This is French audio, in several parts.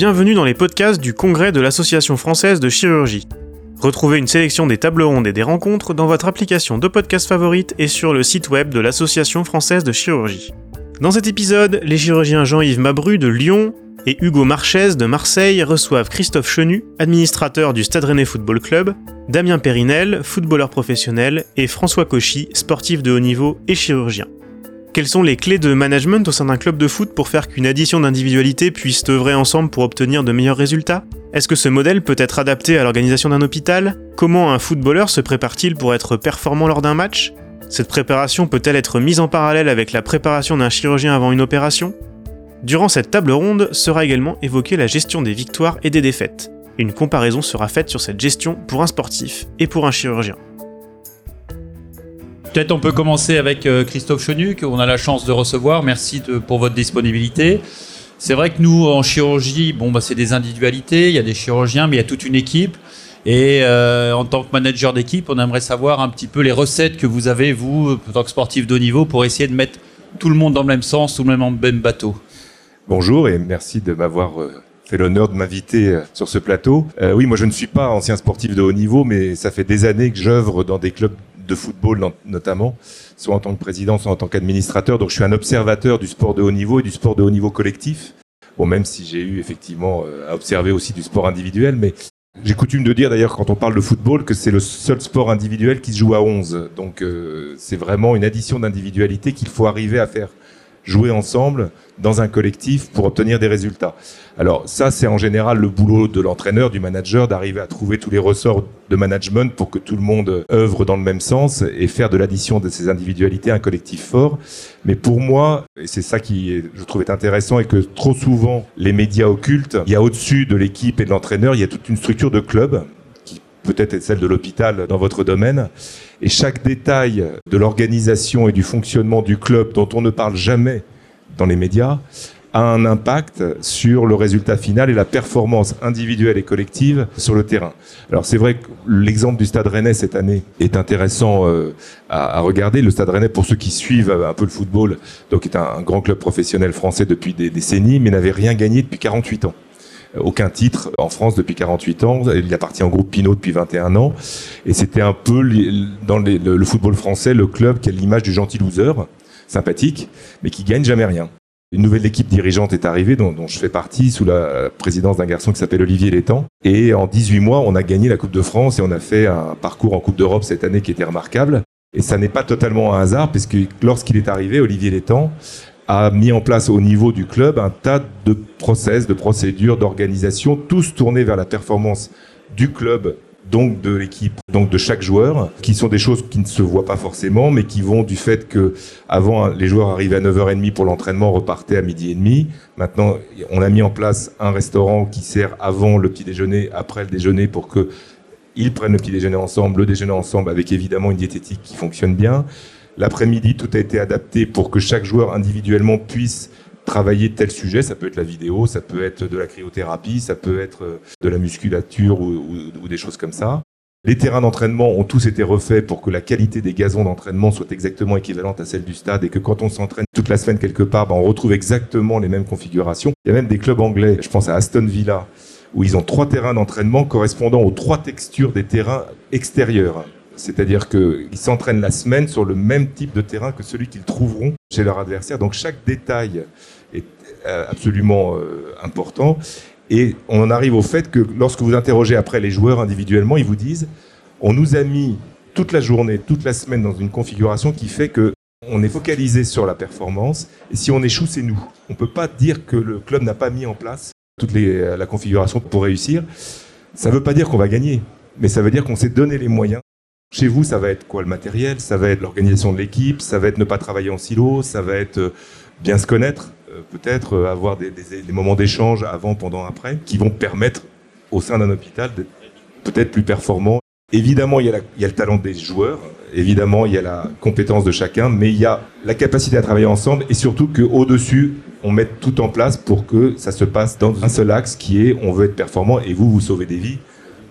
bienvenue dans les podcasts du congrès de l'Association française de chirurgie. Retrouvez une sélection des tables rondes et des rencontres dans votre application de podcast favorite et sur le site web de l'Association française de chirurgie. Dans cet épisode, les chirurgiens Jean-Yves Mabru de Lyon et Hugo Marchès de Marseille reçoivent Christophe Chenu, administrateur du Stade Rennais Football Club, Damien Périnel, footballeur professionnel, et François Cauchy, sportif de haut niveau et chirurgien. Quelles sont les clés de management au sein d'un club de foot pour faire qu'une addition d'individualités puisse œuvrer ensemble pour obtenir de meilleurs résultats? Est-ce que ce modèle peut être adapté à l'organisation d'un hôpital? Comment un footballeur se prépare-t-il pour être performant lors d'un match? Cette préparation peut-elle être mise en parallèle avec la préparation d'un chirurgien avant une opération? Durant cette table ronde sera également évoquée la gestion des victoires et des défaites. Une comparaison sera faite sur cette gestion pour un sportif et pour un chirurgien. Peut-être on peut commencer avec euh, Christophe Chenu, qu'on a la chance de recevoir. Merci pour votre disponibilité. C'est vrai que nous, en chirurgie, bon, bah, c'est des individualités, il y a des chirurgiens, mais il y a toute une équipe. Et euh, en tant que manager d'équipe, on aimerait savoir un petit peu les recettes que vous avez, vous, en tant que sportif de haut niveau, pour essayer de mettre tout le monde dans le même sens, tout le même, même bateau. Bonjour et merci de m'avoir euh, fait l'honneur de m'inviter sur ce plateau. oui, moi je ne suis pas ancien sportif de haut niveau, mais ça fait des années que j'œuvre dans des clubs de football notamment, soit en tant que président, soit en tant qu'administrateur. Donc je suis un observateur du sport de haut niveau et du sport de haut niveau collectif. Bon, même si j'ai eu effectivement euh, à observer aussi du sport individuel, mais j'ai coutume de dire d'ailleurs quand on parle de football que c'est le seul sport individuel qui se joue à 11. Donc euh, c'est vraiment une addition d'individualité qu'il faut arriver à faire jouer ensemble dans un collectif pour obtenir des résultats. Alors ça, c'est en général le boulot de l'entraîneur, du manager, d'arriver à trouver tous les ressorts de management pour que tout le monde œuvre dans le même sens et faire de l'addition de ces individualités un collectif fort. Mais pour moi, et c'est ça qui je trouve intéressant et que trop souvent les médias occultent, il y a au-dessus de l'équipe et de l'entraîneur, il y a toute une structure de club peut-être celle de l'hôpital dans votre domaine et chaque détail de l'organisation et du fonctionnement du club dont on ne parle jamais dans les médias a un impact sur le résultat final et la performance individuelle et collective sur le terrain. Alors c'est vrai que l'exemple du Stade Rennais cette année est intéressant euh, à, regarder. Le Stade Rennais, pour ceux qui suivent un peu le football, donc est un grand club professionnel français depuis des décennies, mais n'avait rien gagné depuis 48 ans aucun titre en France depuis 48 ans. Il appartient au groupe Pinot depuis 21 ans. Et c'était un peu dans le, football français le club qui a l'image du gentil loser, sympathique, mais qui gagne jamais rien. Une nouvelle équipe dirigeante est arrivée, dont, dont je fais partie, sous la présidence d'un garçon qui s'appelle Olivier Létang. Et en 18 mois, on a gagné la Coupe de France et on a fait un parcours en Coupe d'Europe cette année qui était remarquable. Et ça n'est pas totalement un hasard, puisque lorsqu'il est arrivé, Olivier Létang a mis en place au niveau du club un tas de process, de procédures, d'organisation, tous tournés vers la performance du club donc de l'équipe, donc de chaque joueur, qui sont des choses qui ne se voient pas forcément, mais qui vont du fait que avant les joueurs arrivaient à 9h30 pour l'entraînement, repartaient à midi et demi. Maintenant, on a mis en place un restaurant qui sert avant le petit déjeuner, après le déjeuner, pour que ils prennent le petit déjeuner ensemble, le déjeuner ensemble, avec évidemment une diététique qui fonctionne bien. L'après-midi, tout a été adapté pour que chaque joueur individuellement puisse travailler tel sujet. Ça peut être la vidéo, ça peut être de la cryothérapie, ça peut être euh, de la musculature ou, des choses comme ça. Les terrains d'entraînement ont tous été refaits pour que la qualité des gazons d'entraînement soit exactement équivalente à celle du stade et que quand on s'entraîne toute la semaine quelque part, ben, on retrouve exactement les mêmes configurations. Il y a même des clubs anglais, je pense à Aston Villa, où ils ont trois terrains d'entraînement correspondant aux trois textures des terrains extérieurs. C'est-à-dire qu'ils s'entraînent la semaine sur le même type de terrain que celui qu'ils trouveront chez leur adversaire. Donc chaque détail est euh, absolument euh, important. Et on arrive au fait que lorsque vous interrogez après les joueurs individuellement, ils vous disent on nous a mis toute la journée, toute la semaine dans une configuration qui fait que on est focalisé sur la performance. Et si on échoue, c'est nous. On ne peut pas dire que le club n'a pas mis en place toute les, la configuration pour réussir. Ça ne veut pas dire qu'on va gagner, mais ça veut dire qu'on s'est donné les moyens chez vous, ça va être quoi le matériel? Ça va être l'organisation de l'équipe, ça va être ne pas travailler en silo, ça va être euh, bien se connaître, euh, peut-être euh, avoir des, moments d'échange avant, pendant, après, qui vont permettre au sein d'un hôpital d'être peut-être plus performant. Évidemment, il il y, a le talent des joueurs, évidemment, il y a la compétence de chacun, mais il y a la capacité à travailler ensemble et surtout qu'au-dessus, on mette tout en place pour que ça se passe dans un seul axe qui est on veut être performant et vous, vous sauvez des vies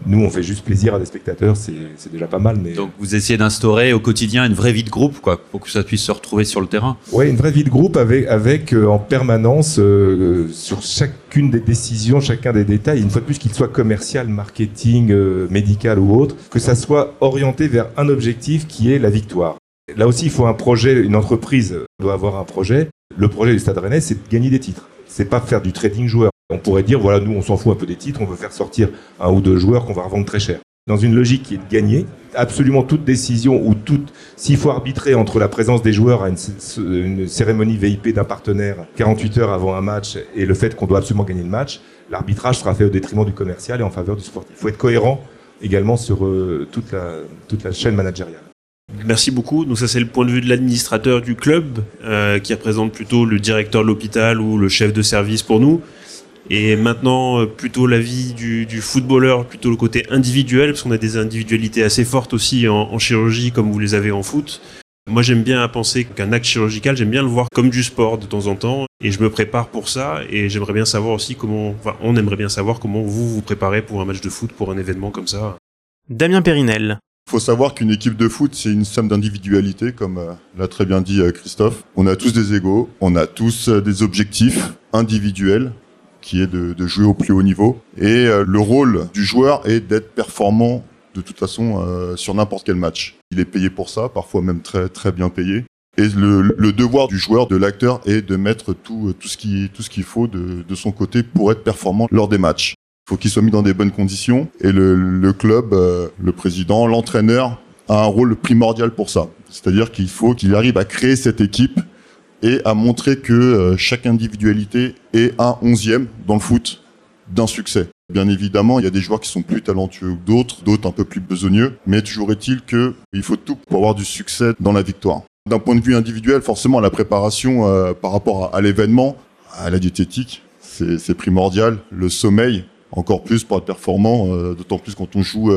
Nous, on fait juste plaisir à des spectateurs, c'est déjà pas mal. Mais... Donc vous essayez d'instaurer au quotidien une vraie vie de groupe, quoi, pour que ça puisse se retrouver sur le terrain. Oui, une vraie vie de groupe avec, avec euh, en permanence euh, sur chacune des décisions, chacun des détails, une fois de plus qu'il soit commercial, marketing, euh, médical ou autre, que ça soit orienté vers un objectif qui est la victoire. Là aussi, il faut un projet, une entreprise doit avoir un projet. Le projet du Stade Rennais, c'est de gagner des titres. C'est pas faire du trading joueur. On pourrait dire, voilà, nous, on s'en fout un peu des titres, on veut faire sortir un ou deux joueurs qu'on va revendre très cher. Dans une logique qui est de gagner, absolument toute décision ou toute, s'il faut arbitrer entre la présence des joueurs à une, cérémonie VIP d'un partenaire 48 heures avant un match et le fait qu'on doit absolument gagner le match, l'arbitrage sera fait au détriment du commercial et en faveur du sportif. Il faut être cohérent également sur euh, toute, la, chaîne managériale. Merci beaucoup. Donc ça c'est le point de vue de l'administrateur du club euh, qui représente plutôt le directeur de l'hôpital ou le chef de service pour nous. Et maintenant, euh, plutôt l'avis du, du footballeur, plutôt le côté individuel, parce qu'on a des individualités assez fortes aussi en, chirurgie, comme vous les avez en foot. Moi, j'aime bien penser qu'un acte chirurgical, j'aime bien le voir comme du sport de temps en temps, et je me prépare pour ça. Et j'aimerais bien savoir aussi comment, enfin, on aimerait bien savoir comment vous vous préparez pour un match de foot, pour un événement comme ça. Damien Périnel. Il faut savoir qu'une équipe de foot, c'est une somme d'individualité, comme euh, l'a très bien dit euh, Christophe. On a tous des égaux, on a tous des objectifs individuels qui est de, jouer au plus haut niveau. Et euh, le rôle du joueur est d'être performant de toute façon euh, sur n'importe quel match. Il est payé pour ça, parfois même très très bien payé. Et le, devoir du joueur, de l'acteur, est de mettre tout, tout ce qui tout ce qu'il faut de, de, son côté pour être performant lors des matchs. Il faut qu'il soit mis dans des bonnes conditions. Et le, club, euh, le président, l'entraîneur a un rôle primordial pour ça. C'est-à-dire qu'il faut qu'il arrive à créer cette équipe et à montrer que euh, chaque individualité est un onzième dans le foot d'un succès. Bien évidemment, il y a des joueurs qui sont plus talentueux que d'autres, d'autres un peu plus besogneux, mais toujours est-il qu'il faut tout pour avoir du succès dans la victoire. D'un point de vue individuel, forcément, la préparation euh, par rapport à, l'événement, à la diététique, c'est primordial. Le sommeil, encore plus pour être performant, euh, d'autant plus quand on joue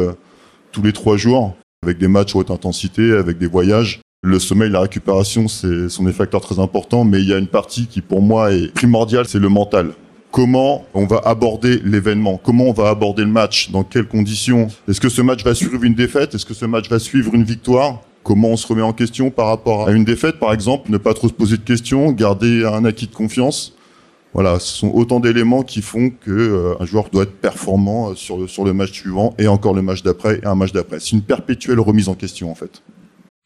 tous les trois jours, avec des matchs haute intensité, avec des voyages. Le sommeil, la récupération, c'est sont des facteurs très importants, mais il y a une partie qui pour moi est primordiale, c'est le mental. Comment on va aborder l'événement? Comment on va aborder le match? Dans quelles conditions? Est-ce que ce match va suivre une défaite? Est-ce que ce match va suivre une victoire? Comment on se remet en question par rapport à une défaite, par exemple Ne pas trop se poser de questions, garder un acquis de confiance. Voilà, ce sont autant d'éléments qui font que euh, un joueur doit être performant euh, sur le, sur le match suivant et encore le match d'après et un match d'après. C'est une perpétuelle remise en question en fait.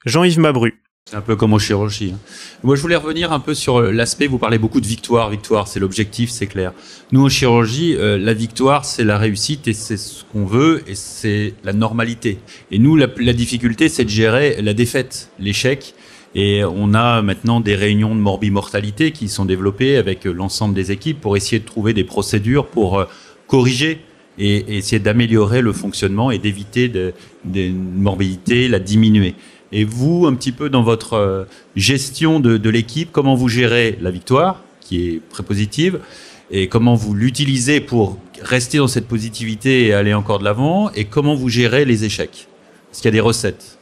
Jean-Yves Mabru. C'est un peu comme au chirurgie. Hein. Moi, je voulais revenir un peu sur l'aspect, vous parlez beaucoup de victoire, victoire, c'est l'objectif, c'est clair. Nous, en chirurgie, euh, la victoire, c'est la réussite et c'est ce qu'on veut et c'est la normalité. Et nous, la, difficulté, c'est de gérer la défaite, l'échec. Et on a maintenant des réunions de morbimortalité qui sont développées avec l'ensemble des équipes pour essayer de trouver des procédures pour euh, corriger et, essayer d'améliorer le fonctionnement et d'éviter de, de morbidité, la diminuer. Et vous, un petit peu dans votre euh, gestion de, l'équipe, comment vous gérez la victoire, qui est très positive, et comment vous l'utilisez pour rester dans cette positivité et aller encore de l'avant, et comment vous gérez les échecs? Est-ce qu'il y a des recettes?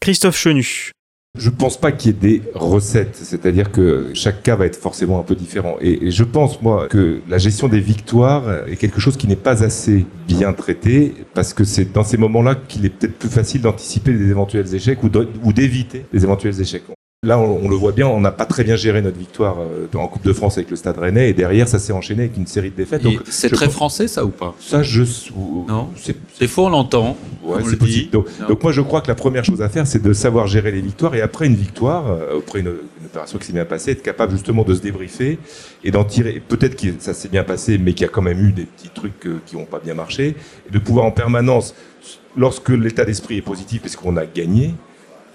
Christophe Chenu. Je pense pas qu'il y ait des recettes, c'est-à-dire que chaque cas va être forcément un peu différent. Et, je pense, moi, que la gestion des victoires est quelque chose qui n'est pas assez bien traité, parce que c'est dans ces moments-là qu'il est peut-être plus facile d'anticiper des éventuels échecs ou d'éviter des éventuels échecs. Là, on, le voit bien, on n'a pas très bien géré notre victoire euh, en Coupe de France avec le Stade Rennais, et derrière, ça s'est enchaîné avec une série de défaites. C'est très français, ça ou pas? Ça, je. Non. Des fois, on l'entend. Ouais, c'est possible. Donc, donc, moi, je crois que la première chose à faire, c'est de savoir gérer les victoires, et après une victoire, euh, après une, opération qui s'est bien passée, être capable justement de se débriefer et d'en tirer. Peut-être que ça s'est bien passé, mais qu'il y a quand même eu des petits trucs euh, qui n'ont pas bien marché, et de pouvoir en permanence, lorsque l'état d'esprit est positif, parce qu'on a gagné,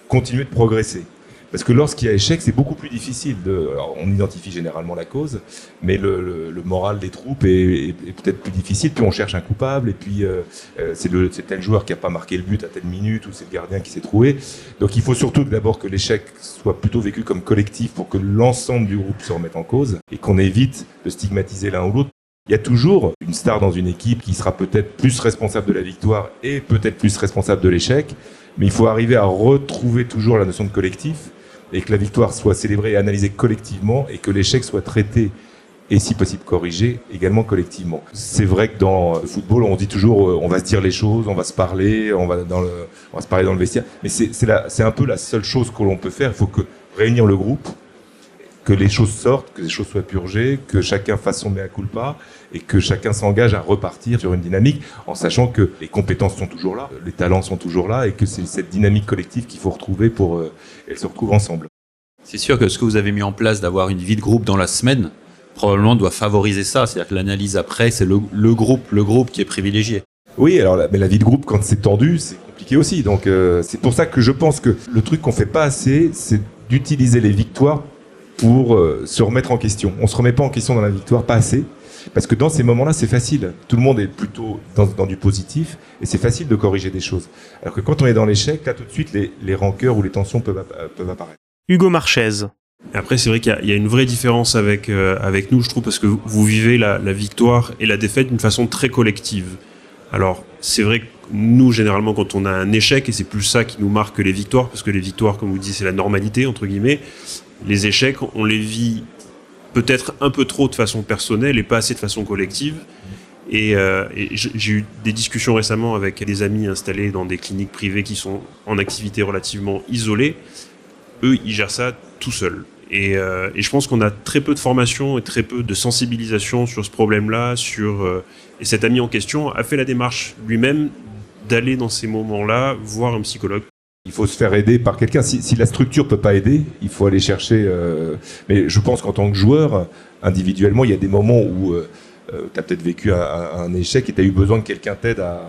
continuer de progresser. Parce que lorsqu'il y a échec, c'est beaucoup plus difficile. De, on identifie généralement la cause, mais le, moral des troupes est, peut-être plus difficile. Puis on cherche un coupable, et puis euh, euh, c'est tel joueur qui n'a pas marqué le but à telle minute, ou c'est le gardien qui s'est trouvé. Donc il faut surtout d'abord que l'échec soit plutôt vécu comme collectif pour que l'ensemble du groupe se remette en cause, et qu'on évite de stigmatiser l'un ou l'autre. Il y a toujours une star dans une équipe qui sera peut-être plus responsable de la victoire et peut-être plus responsable de l'échec, mais il faut arriver à retrouver toujours la notion de collectif et que la victoire soit célébrée et analysée collectivement et que l'échec soit traité et si possible corriger également collectivement. C'est vrai que dans le football, on dit toujours, euh, on va se dire les choses, on va se parler, on va se parler dans le vestiaire, mais c'est un peu la seule chose que l'on peut faire. Il faut que réunir le groupe, que les choses sortent, que les choses soient purgées, que chacun fasse son mea culpa et que chacun s'engage à repartir sur une dynamique en sachant que les compétences sont toujours là, les talents sont toujours là et que c'est cette dynamique collective qu'il faut retrouver pour euh, qu'elle se retrouve ensemble. C'est sûr que ce que vous avez mis en place d'avoir une vie de groupe dans la semaine, probablement doit favoriser ça. C'est-à-dire que l'analyse après, c'est le, groupe, le groupe qui est privilégié. Oui, alors mais la vie de groupe, quand c'est tendu, c'est compliqué aussi. Donc euh, c'est pour ça que je pense que le truc qu'on fait pas assez, c'est d'utiliser les victoires pour euh, se remettre en question. On se remet pas en question dans la victoire, pas assez. Parce que dans ces moments-là, c'est facile. Tout le monde est plutôt dans, du positif et c'est facile de corriger des choses. Alors que quand on est dans l'échec, là tout de suite, les, les rancœurs ou les tensions peuvent, peuvent apparaître. Hugo Marchez. Après, c'est vrai qu'il y, a une vraie différence avec, euh, avec nous, je trouve, parce que vous, vivez la, la, victoire et la défaite d'une façon très collective. Alors, c'est vrai que nous, généralement, quand on a un échec, et c'est plus ça qui nous marque que les victoires, parce que les victoires, comme vous dites, c'est la normalité, entre guillemets, les échecs, on les vit peut-être un peu trop de façon personnelle et pas assez de façon collective. Et, euh, j'ai eu des discussions récemment avec des amis installés dans des cliniques privées qui sont en activité relativement isolées. Eux, ils gèrent ça tout seuls. Et, euh, je pense qu'on a très peu de formation et très peu de sensibilisation sur ce problème-là. Sur euh, et cet ami en question a fait la démarche lui-même d'aller dans ces moments-là voir un psychologue il faut se faire aider par quelqu'un. Si, la structure peut pas aider, il faut aller chercher. Euh, mais je pense qu'en tant que joueur, individuellement, il y a des moments où euh, euh, tu as peut-être vécu un, un, échec et tu as eu besoin que quelqu'un t'aide à.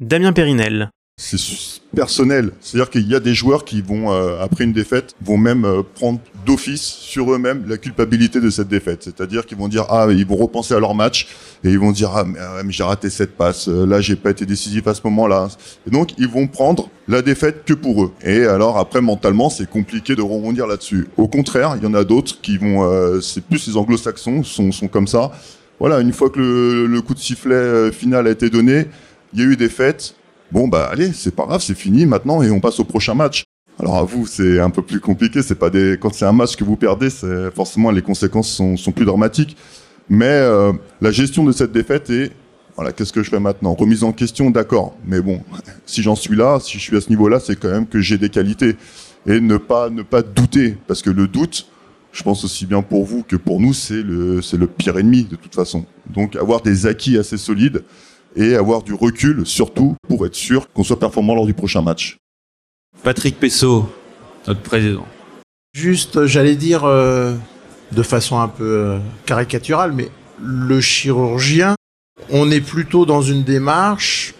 Damien Périnel c'est personnel. C'est-à-dire qu'il y a des joueurs qui vont, euh, après une défaite, vont même euh, prendre d'office sur eux-mêmes la culpabilité de cette défaite. C'est-à-dire qu'ils vont dire ah ils vont repenser à leur match et ils vont dire ah mais, ah, j'ai raté cette passe, euh, là j'ai pas été décisif à ce moment-là. Et donc ils vont prendre la défaite que pour eux. Et alors après mentalement c'est compliqué de rebondir là-dessus. Au contraire, il y en a d'autres qui vont, c'est plus les anglo-saxons sont, sont comme ça. Voilà, une fois que le, le coup de sifflet final a été donné, il y a eu des fêtes bon bah allez, c'est pas grave, c'est fini maintenant et on passe au prochain match. Alors à vous, c'est un peu plus compliqué. C'est pas des quand c'est un match que vous perdez, c'est forcément les conséquences sont, sont plus dramatiques. Mais euh, la gestion de cette défaite est voilà, qu'est-ce que je fais maintenant? Remise en question, d'accord. Mais bon, si j'en suis là, si je suis à ce niveau-là, c'est quand même que j'ai des qualités et ne pas ne pas douter, parce que le doute, je pense aussi bien pour vous que pour nous, c'est le c'est le pire ennemi de toute façon. Donc avoir des acquis assez solides, et avoir du recul, surtout pour être sûr qu'on soit performant lors du prochain match. Patrick Pessot, notre président. Juste, j'allais dire euh, de façon un peu euh, caricaturale, mais le chirurgien, on est plutôt dans une démarche,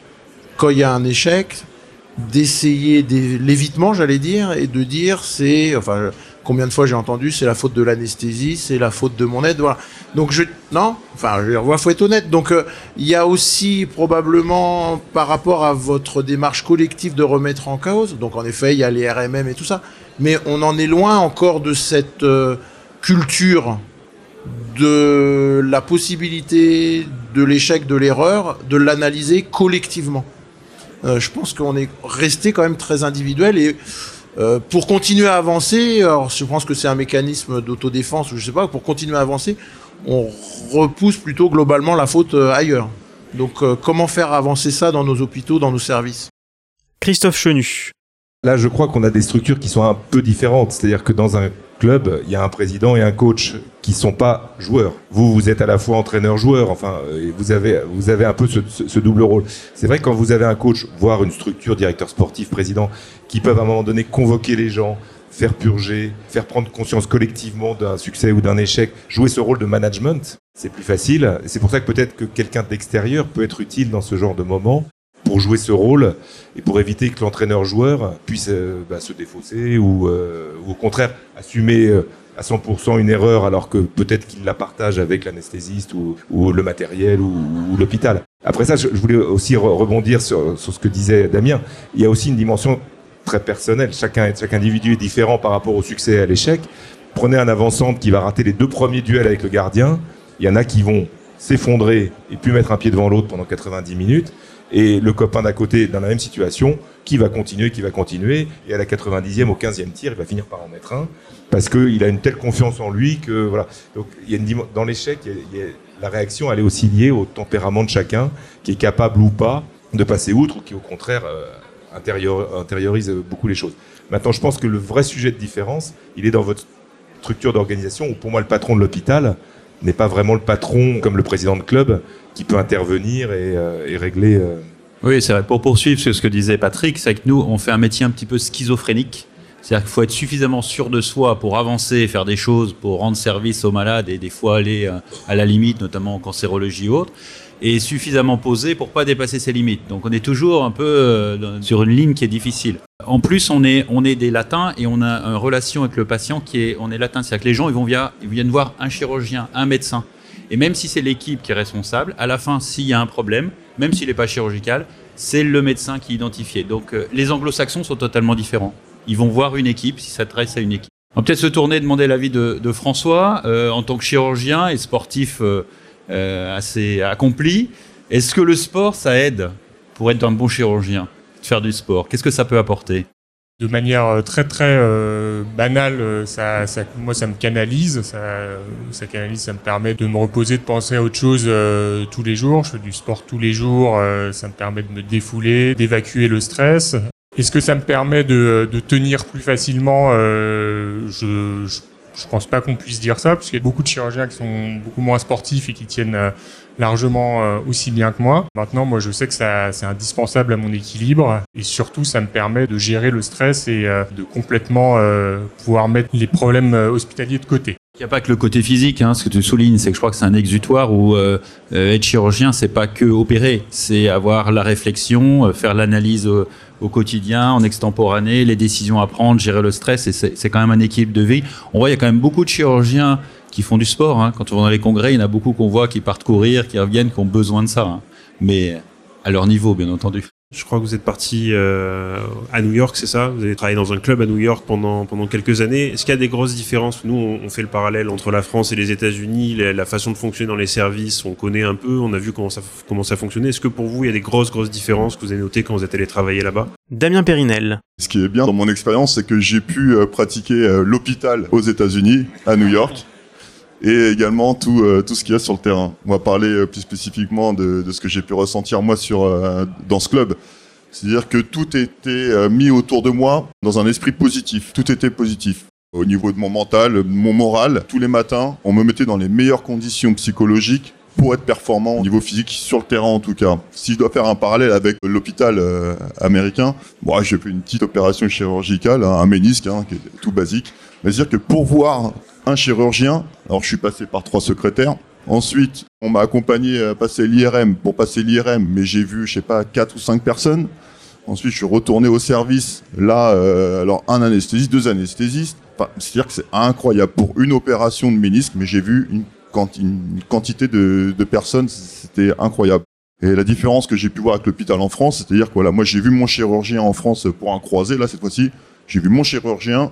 quand il y a un échec, d'essayer l'évitement, j'allais dire, et de dire c'est, enfin, Combien de fois j'ai entendu c'est la faute de l'anesthésie, c'est la faute de mon aide, voilà. Donc je non, enfin je veux faut être honnête. Donc euh, il y a aussi probablement par rapport à votre démarche collective de remettre en cause. Donc en effet il y a les RMM et tout ça, mais on en est loin encore de cette euh, culture de la possibilité de l'échec, de l'erreur, de l'analyser collectivement. Euh, je pense qu'on est resté quand même très individuel et euh, pour continuer à avancer, alors je pense que c'est un mécanisme d'autodéfense ou je sais pas, pour continuer à avancer, on repousse plutôt globalement la faute euh, ailleurs. Donc euh, comment faire avancer ça dans nos hôpitaux, dans nos services? Christophe Chenu. Là, je crois qu'on a des structures qui sont un peu différentes. C'est-à-dire que dans un club, il y a un président et un coach qui sont pas joueurs. Vous, vous êtes à la fois entraîneur-joueur. Enfin, vous avez, vous avez un peu ce, double rôle. C'est vrai que quand vous avez un coach, voire une structure, directeur sportif, président, qui peuvent à un moment donné convoquer les gens, faire purger, faire prendre conscience collectivement d'un succès ou d'un échec, jouer ce rôle de management, c'est plus facile. C'est pour ça que peut-être que quelqu'un d'extérieur peut être utile dans ce genre de moment pour jouer ce rôle et pour éviter que l'entraîneur-joueur puisse euh, bah, se défausser ou, euh, ou, au contraire assumer euh, à 100% une erreur alors que peut-être qu'il la partage avec l'anesthésiste ou, le matériel ou, l'hôpital. Après ça, je, voulais aussi rebondir sur, sur, ce que disait Damien. Il y a aussi une dimension très personnelle. Chacun, chaque individu est différent par rapport au succès et à l'échec. Prenez un avant-centre qui va rater les deux premiers duels avec le gardien. Il y en a qui vont s'effondrer et puis mettre un pied devant l'autre pendant 90 minutes. Et le copain d'à côté dans la même situation qui va continuer, qui va continuer, et à la 90e, au 15e tir, il va finir par en mettre un, parce qu'il a une telle confiance en lui que voilà. Donc il y a une, dans l'échec, la réaction elle est aussi liée au tempérament de chacun, qui est capable ou pas de passer outre, ou qui au contraire euh, intériorise beaucoup les choses. Maintenant, je pense que le vrai sujet de différence, il est dans votre structure d'organisation, où pour moi le patron de l'hôpital n'est pas vraiment le patron comme le président de club qui peut intervenir et, euh, régler. Euh, oui, c'est vrai. Pour poursuivre ce que disait Patrick, c'est que nous, on fait un métier un petit peu schizophrénique. C'est-à-dire qu'il faut être suffisamment sûr de soi pour avancer, faire des choses, pour rendre service aux malades et des fois aller euh, à la limite, notamment en cancérologie ou autre, et suffisamment posé pour pas dépasser ses limites. Donc on est toujours un peu sur une ligne qui est difficile. En plus, on est, on est des latins et on a une relation avec le patient qui est, on est latin. C'est-à-dire que les gens, ils, vont ils viennent voir un chirurgien, un médecin. Et même si c'est l'équipe qui est responsable, à la fin, s'il y a un problème, même s'il n'est pas chirurgical, c'est le médecin qui est. Donc euh, les anglo-saxons sont totalement différents. Ils vont voir une équipe s'ils s'adressent à une équipe. On va peut-être se tourner demander l'avis de, François, euh, en tant que chirurgien et sportif euh, assez accompli. Est-ce que le sport, ça aide pour être un bon chirurgien, faire du sport? Qu'est-ce que ça peut apporter? De manière euh, très très euh, banale, euh, ça, ça, moi ça me canalise, ça, ça canalise, ça me permet de me reposer, de penser à autre chose tous les jours. Je fais du sport tous les jours, ça me permet de me défouler, d'évacuer le stress. Est-ce que ça me permet de, de tenir plus facilement je, je, je pense pas qu'on puisse dire ça, parce qu'il y a beaucoup de chirurgiens qui sont beaucoup moins sportifs et qui tiennent largement euh, aussi bien que moi. Maintenant, moi, je sais que ça, c'est indispensable à mon équilibre et surtout, ça me permet de gérer le stress et euh, de complètement euh, pouvoir mettre les problèmes hospitaliers de côté. Il n'y a pas que le côté physique, hein, ce que tu soulignes, c'est que je crois que c'est un exutoire où être chirurgien, c'est pas que opérer, c'est avoir la réflexion, faire l'analyse au, au, quotidien, en extemporané, les décisions à prendre, gérer le stress, et c'est quand même un équilibre de vie. On voit, il y a quand même beaucoup de chirurgiens qui font du sport. Hein. Quand on va dans les congrès, il y en a beaucoup qu'on voit qui partent courir, qui reviennent, qui ont besoin de ça. Hein. Mais à leur niveau, bien entendu. Je crois que vous êtes parti euh, à New York, c'est ça? Vous avez travaillé dans un club à New York pendant, pendant quelques années. Est-ce qu'il y a des grosses différences? Nous, on, fait le parallèle entre la France et les États-Unis, la, façon de fonctionner dans les services, on connaît un peu, on a vu comment ça, comment ça fonctionnait. Est-ce que pour vous, il y a des grosses, grosses différences que vous avez notées quand vous êtes allé travailler là-bas? Damien Périnel. Ce qui est bien dans mon expérience, c'est que j'ai pu euh, pratiquer euh, l'hôpital aux États-Unis, à New York et également tout, euh, tout ce qu'il y a sur le terrain. On va parler euh, plus spécifiquement de, de ce que j'ai pu ressentir moi sur, euh, dans ce club. C'est-à-dire que tout était mis autour de moi dans un esprit positif. Tout était positif. Au niveau de mon mental, mon moral, tous les matins, on me mettait dans les meilleures conditions psychologiques pour être performant au niveau physique sur le terrain en tout cas. Si je dois faire un parallèle avec l'hôpital américain, moi j'ai fait une petite opération chirurgicale, hein, un ménisque hein, qui est tout basique. Mais c'est-à-dire que pour voir un chirurgien. Alors je suis passé par trois secrétaires. Ensuite, on m'a accompagné à passer l'IRM pour passer l'IRM, mais j'ai vu, je sais pas, quatre ou cinq personnes. Ensuite, je suis retourné au service. Là, euh, alors un anesthésiste, deux anesthésistes. C'est-à-dire que c'est incroyable pour une opération de ménisque, mais j'ai vu une, quantité de, de personnes, c'était incroyable. Et la différence que j'ai pu voir avec l'hôpital en France, c'est-à-dire que voilà, moi j'ai vu mon chirurgien en France pour un croisé, là cette fois-ci, j'ai vu mon chirurgien,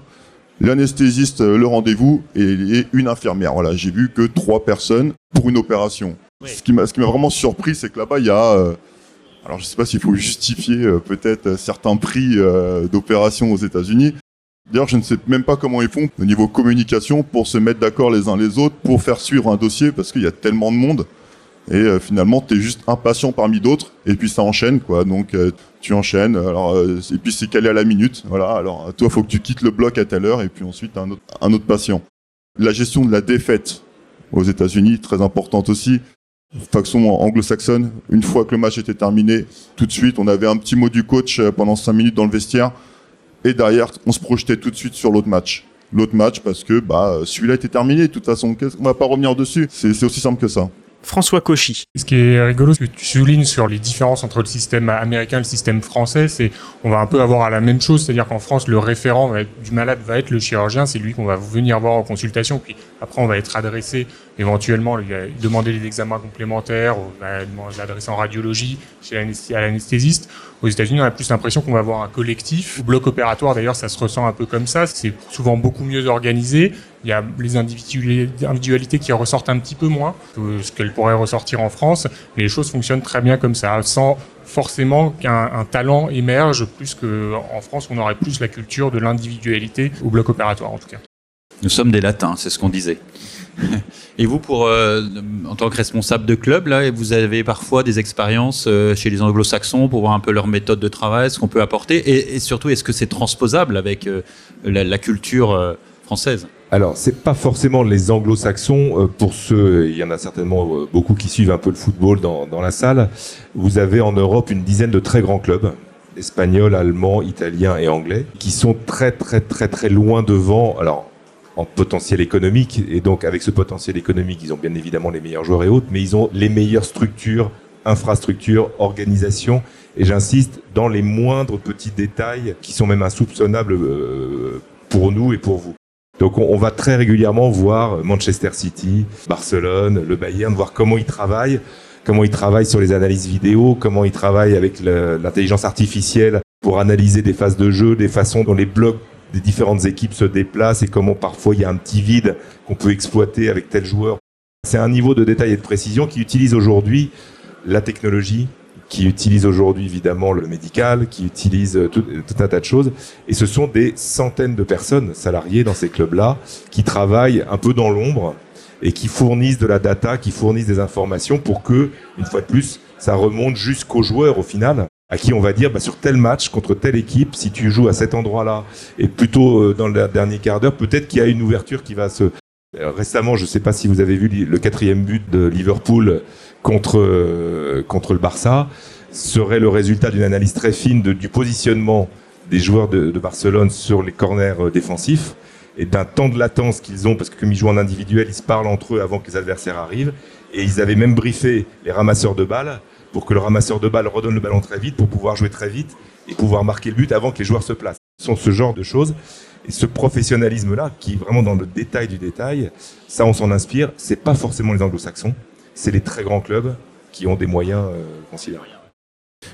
l'anesthésiste, euh, le rendez-vous et, une infirmière. Voilà, j'ai vu que trois personnes pour une opération. Ce qui m'a, ce qui m'a vraiment surpris, c'est que là-bas, il y a, euh, alors je sais pas s'il faut justifier euh, peut-être certains prix d'opération aux États-Unis. D'ailleurs, je ne sais même pas comment ils font au niveau communication pour se mettre d'accord les uns les autres pour faire suivre un dossier parce qu'il y a tellement de monde. Et euh, finalement, tu es juste un patient parmi d'autres, et puis ça enchaîne, quoi. Donc euh, tu enchaînes, alors, euh, et puis c'est calé à la minute. Voilà, alors toi, faut que tu quittes le bloc à telle heure, et puis ensuite un autre, patient. La gestion de la défaite aux États-Unis, très importante aussi. Façon anglo-saxonne, une fois que le match était terminé, tout de suite, on avait un petit mot du coach pendant cinq minutes dans le vestiaire, et derrière, on se projetait tout de suite sur l'autre match. L'autre match parce que bah celui-là était terminé. De toute façon, on va pas revenir dessus? C'est aussi simple que ça. François Cauchy. Ce qui est rigolo, ce que tu soulignes sur les différences entre le système américain et le système français, c'est on va un peu avoir à la même chose, c'est-à-dire qu'en France, le référent du malade va être le chirurgien, c'est lui qu'on va venir voir en consultation, puis après on va être adressé éventuellement, lui demander des examens complémentaires, va l'adresser en radiologie chez l'anesthésiste. Aux États-Unis, on a plus l'impression qu'on va avoir un collectif. Au bloc opératoire, d'ailleurs, ça se ressent un peu comme ça. C'est souvent beaucoup mieux organisé Il y a les individualités qui ressortent un petit peu moins que ce qu'elles pourraient ressortir en France, les choses fonctionnent très bien comme ça, sans forcément qu'un un talent émerge plus qu'en France, on aurait plus la culture de l'individualité au bloc opératoire en tout cas. Nous sommes des latins, c'est ce qu'on disait. Et vous, pour, euh, en tant que responsable de club, là, vous avez parfois des expériences euh, chez les anglo-saxons pour voir un peu leur méthode de travail, ce qu'on peut apporter, et, surtout, est-ce que c'est transposable avec euh, la, culture française? Alors, c'est pas forcément les anglo-saxons. Pour ceux, il y en a certainement beaucoup qui suivent un peu le football dans, dans la salle. Vous avez en Europe une dizaine de très grands clubs espagnols, allemands, italiens et anglais, qui sont très très très très loin devant. Alors en potentiel économique, et donc avec ce potentiel économique, ils ont bien évidemment les meilleurs joueurs et autres, mais ils ont les meilleures structures, infrastructures, organisation, et j'insiste, dans les moindres petits détails qui sont même insoupçonnables euh, pour nous et pour vous. Donc on, on, va très régulièrement voir Manchester City, Barcelone, le Bayern, voir comment ils travaillent, comment ils travaillent sur les analyses vidéo, comment ils travaillent avec l'intelligence artificielle pour analyser des phases de jeu, des façons dont les blocs des différentes équipes se déplacent et comment parfois il y a un petit vide qu'on peut exploiter avec tel joueur. C'est un niveau de détail et de précision qui utilise aujourd'hui la technologie, qui utilise aujourd'hui évidemment le médical, qui utilise tout, tout, un tas de choses. Et ce sont des centaines de personnes salariées dans ces clubs-là qui travaillent un peu dans l'ombre et qui fournissent de la data, qui fournissent des informations pour que, une fois de plus, ça remonte jusqu'aux joueurs au final à qui on va dire bah, sur tel match contre telle équipe, si tu joues à cet endroit-là et plutôt euh, dans le dernier quart d'heure, peut-être qu'il y a une ouverture qui va se. Euh, récemment, je ne sais pas si vous avez vu le quatrième but de Liverpool contre euh, contre le Barça, serait le résultat d'une analyse très fine du positionnement des joueurs de, de, Barcelone sur les corners défensifs et d'un temps de latence qu'ils ont parce que comme ils jouent en individuel, ils se parlent entre eux avant que les adversaires arrivent et ils avaient même briefé les ramasseurs de balles pour que le ramasseur de balles redonne le ballon très vite, pour pouvoir jouer très vite et pouvoir marquer le but avant que les joueurs se placent. Ce sont ce genre de choses. Et ce professionnalisme-là, qui est vraiment dans le détail du détail, ça on s'en inspire. C'est pas forcément les anglo-saxons, c'est les très grands clubs qui ont des moyens euh, considérables.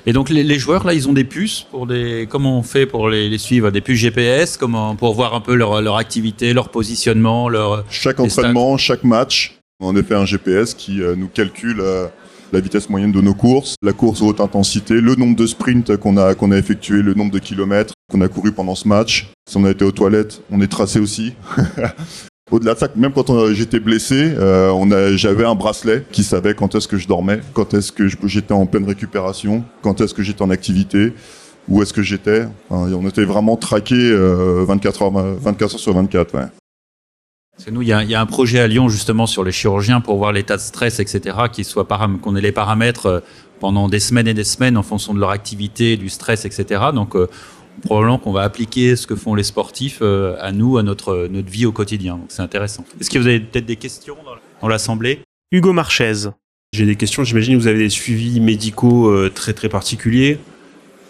Et donc les, les, joueurs là, ils ont des puces pour des. Comment on fait pour les, les suivre? Des puces GPS, comment pour voir un peu leur, leur activité, leur positionnement, leur. Chaque entraînement, chaque match, on a fait un GPS qui euh, nous calcule. Euh, la vitesse moyenne de nos courses, la course haute intensité, le nombre de sprints qu'on a, qu'on a effectué, le nombre de kilomètres qu'on a couru pendant ce match. Si on a été aux toilettes, on est tracé aussi. Au-delà de ça, même quand j'étais blessé, euh, j'avais un bracelet qui savait quand est-ce que je dormais, quand est-ce que j'étais en pleine récupération, quand est-ce que j'étais en activité, où est-ce que j'étais. On était vraiment traqué euh, 24 heures, 24 heures sur 24. Ouais. Parce que nous, il y, y, a un projet à Lyon justement sur les chirurgiens pour voir l'état de stress, etc., qui soit qu'on ait les paramètres euh, pendant des semaines et des semaines en fonction de leur activité, du stress, etc. Donc, euh, probablement qu'on va appliquer ce que font les sportifs euh, à nous, à notre, notre vie au quotidien. Donc, c'est intéressant. Est-ce que vous avez peut-être des questions dans l'Assemblée? Hugo Marchez. J'ai des questions. J'imagine que vous avez des suivis médicaux euh, très très particuliers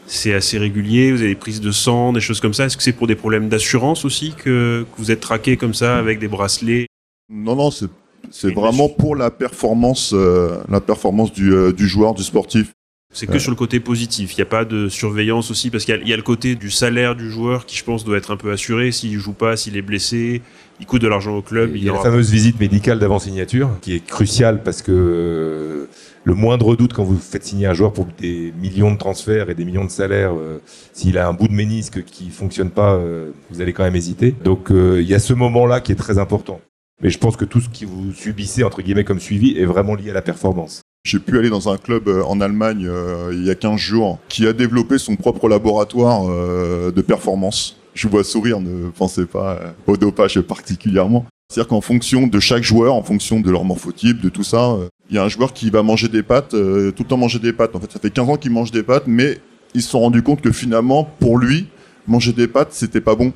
c'est assez régulier, vous avez des prises de sang, des choses comme ça. Est-ce que c'est pour des problèmes d'assurance aussi que, que, vous êtes traqué comme ça avec des bracelets? Non, non, c'est, c'est vraiment pour la performance, euh, la performance du, euh, du joueur, du sportif. C'est que ouais. sur le côté positif. Il n'y a pas de surveillance aussi parce qu'il y, y, a le côté du salaire du joueur qui, je pense, doit être un peu assuré. S'il joue pas, s'il est blessé, il coûte de l'argent au club. Il y a aura... la fameuse visite médicale d'avant signature qui est cruciale parce que le moindre doute quand vous faites signer un joueur pour des millions de transferts et des millions de salaires, euh, s'il a un bout de ménisque qui fonctionne pas, euh, vous allez quand même hésiter. Donc euh, il y a ce moment-là qui est très important. Mais je pense que tout ce qui vous subissez entre guillemets comme suivi est vraiment lié à la performance. J'ai pu aller dans un club en Allemagne il y a 15 jours qui a développé son propre laboratoire de performance. Je vous vois sourire, ne pensez pas au dopage particulièrement. C'est-à-dire qu'en fonction de chaque joueur, en fonction de leur morphotype, de tout ça, il y a un joueur qui va manger des pâtes, euh, tout le temps manger des pâtes. En fait, ça fait 15 ans qu'il mange des pâtes, mais ils se sont rendus compte que finalement, pour lui, manger des pâtes, c'était pas bon.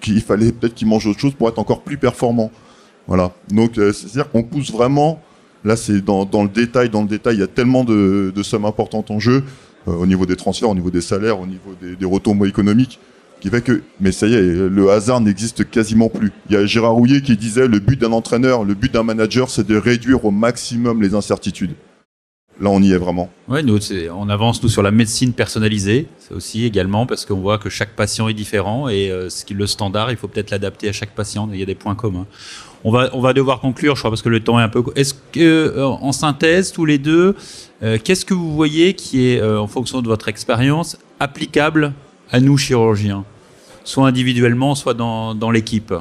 Qu'il fallait peut-être qu'il mange autre chose pour être encore plus performant. Voilà. Donc, euh, c'est-à-dire qu'on pousse vraiment. Là, c'est dans, le détail, dans le détail, il y a tellement de, de sommes importantes en jeu, euh, au niveau des transferts, au niveau des salaires, au niveau des, des retombées économiques, qui fait que, mais ça y est, le hasard n'existe quasiment plus. Il y a Gérard Rouillet qui disait le but d'un entraîneur, le but d'un manager, c'est de réduire au maximum les incertitudes. Là, on y est vraiment. Ouais, nous, on avance nous sur la médecine personnalisée, c'est aussi également parce qu'on voit que chaque patient est différent et euh, ce qui le standard, il faut peut-être l'adapter à chaque patient. Il y a des points communs. On va, on va devoir conclure, je crois, parce que le temps est un peu. Est-ce que, euh, en synthèse, tous les deux, euh, qu'est-ce que vous voyez qui est, en fonction de votre expérience, applicable à nous chirurgiens, soit individuellement, soit dans, dans l'équipe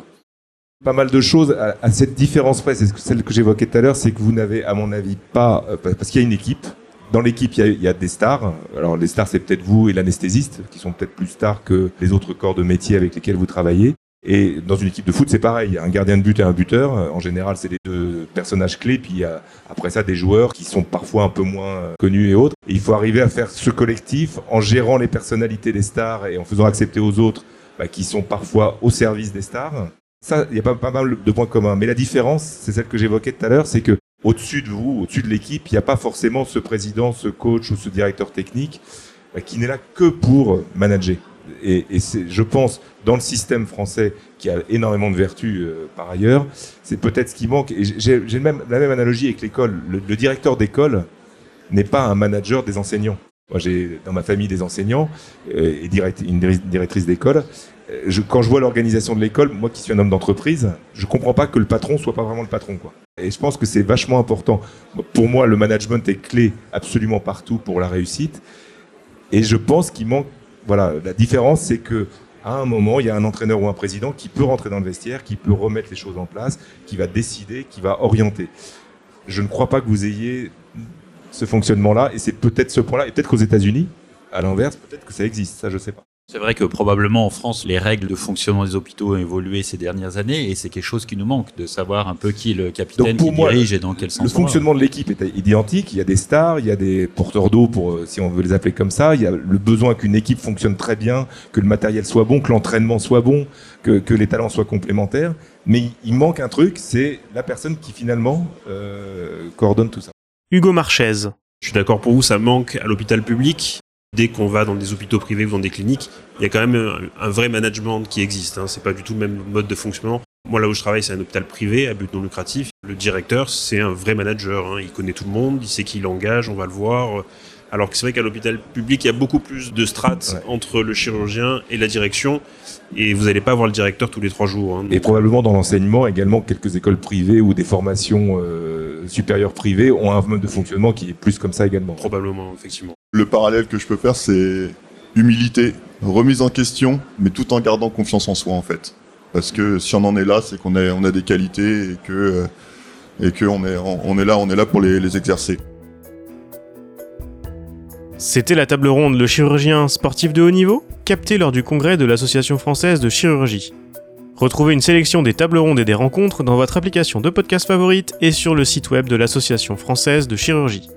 pas mal de choses à, cette différence près, c'est celle que j'évoquais tout à l'heure, c'est que vous n'avez, à mon avis, pas, euh, parce qu'il y a une équipe. Dans l'équipe, il, il y, a, des stars. Alors les stars, c'est peut-être vous et l'anesthésiste, qui sont peut-être plus stars que les autres corps de métier avec lesquels vous travaillez. Et dans une équipe de foot, c'est pareil. Il y a un gardien de but et un buteur. En général, c'est les deux personnages clés. Puis il y a après ça des joueurs qui sont parfois un peu moins euh, connus et autres. Et il faut arriver à faire ce collectif en gérant les personnalités des stars et en faisant accepter aux autres bah, qui sont parfois au service des stars. Ça, il y a pas, pas mal de points communs. Mais la différence, c'est celle que j'évoquais tout à l'heure, c'est que au-dessus de vous, au-dessus de l'équipe, il n'y a pas forcément ce président, ce coach ou ce directeur technique bah, qui n'est là que pour manager. Et, je pense, dans le système français, qui a énormément de vertus euh, par ailleurs, c'est peut-être ce qui manque. J'ai, même, la même analogie avec l'école. Le, le directeur d'école n'est pas un manager des enseignants. Moi, j'ai dans ma famille des enseignants euh, et une directrice d'école je, quand je vois l'organisation de l'école, moi qui suis un homme d'entreprise, je comprends pas que le patron soit pas vraiment le patron. Et je pense que c'est vachement important. Pour moi, le management est clé absolument partout pour la réussite. Et je pense qu'il manque, voilà, la différence, c'est que à un moment, il y a un entraîneur ou un président qui peut rentrer dans le vestiaire, qui peut remettre les choses en place, qui va décider, qui va orienter. Je ne crois pas que vous ayez ce fonctionnement-là, et c'est peut-être ce point-là, et peut-être qu'aux États-Unis, à l'inverse, peut-être que ça existe, ça je sais pas. C'est vrai que probablement en France, les règles de fonctionnement des hôpitaux ont évolué ces dernières années et c'est quelque chose qui nous manque de savoir un peu qui est le capitaine qui dirige et dans quel sens. Le fonctionnement de l'équipe est identique. Il y a des stars, il y a des porteurs d'eau pour, euh, si on veut les appeler comme ça. Il y a le besoin qu'une équipe fonctionne très bien, que le matériel soit bon, que l'entraînement soit bon, que, que, les talents soient complémentaires. Mais il manque un truc, c'est la personne qui finalement euh, coordonne tout ça. Hugo Marchez. Je suis d'accord pour vous, ça manque à l'hôpital public. Dès qu'on va dans des hôpitaux privés ou dans des cliniques, il y a quand même un, vrai management qui existe. Hein. C'est pas du tout le même mode de fonctionnement. Moi, là où je travaille, c'est un hôpital privé à but non lucratif. Le directeur, c'est un vrai manager. Hein. Il connaît tout le monde, il sait qui il engage, on va le voir. Alors que c'est vrai qu'à l'hôpital public, il y a beaucoup plus de strates entre le chirurgien et la direction. Et vous n'allez pas voir le directeur tous les trois jours. Hein. Et probablement dans l'enseignement, également, quelques écoles privées ou des formations euh, supérieures privées ont un mode de fonctionnement qui est plus comme ça également. Probablement, effectivement. Le parallèle que je peux faire, c'est humilité, remise en question, mais tout en gardant confiance en soi, en fait. Parce que si on en est là, c'est qu'on a, on a des qualités et que, euh, et que on est, on est là, on est là pour les, les exercer. C'était la table ronde Le chirurgien sportif de haut niveau, capté lors du congrès de l'Association française de chirurgie. Retrouvez une sélection des tables rondes et des rencontres dans votre application de podcast favorite et sur le site web de l'Association française de chirurgie.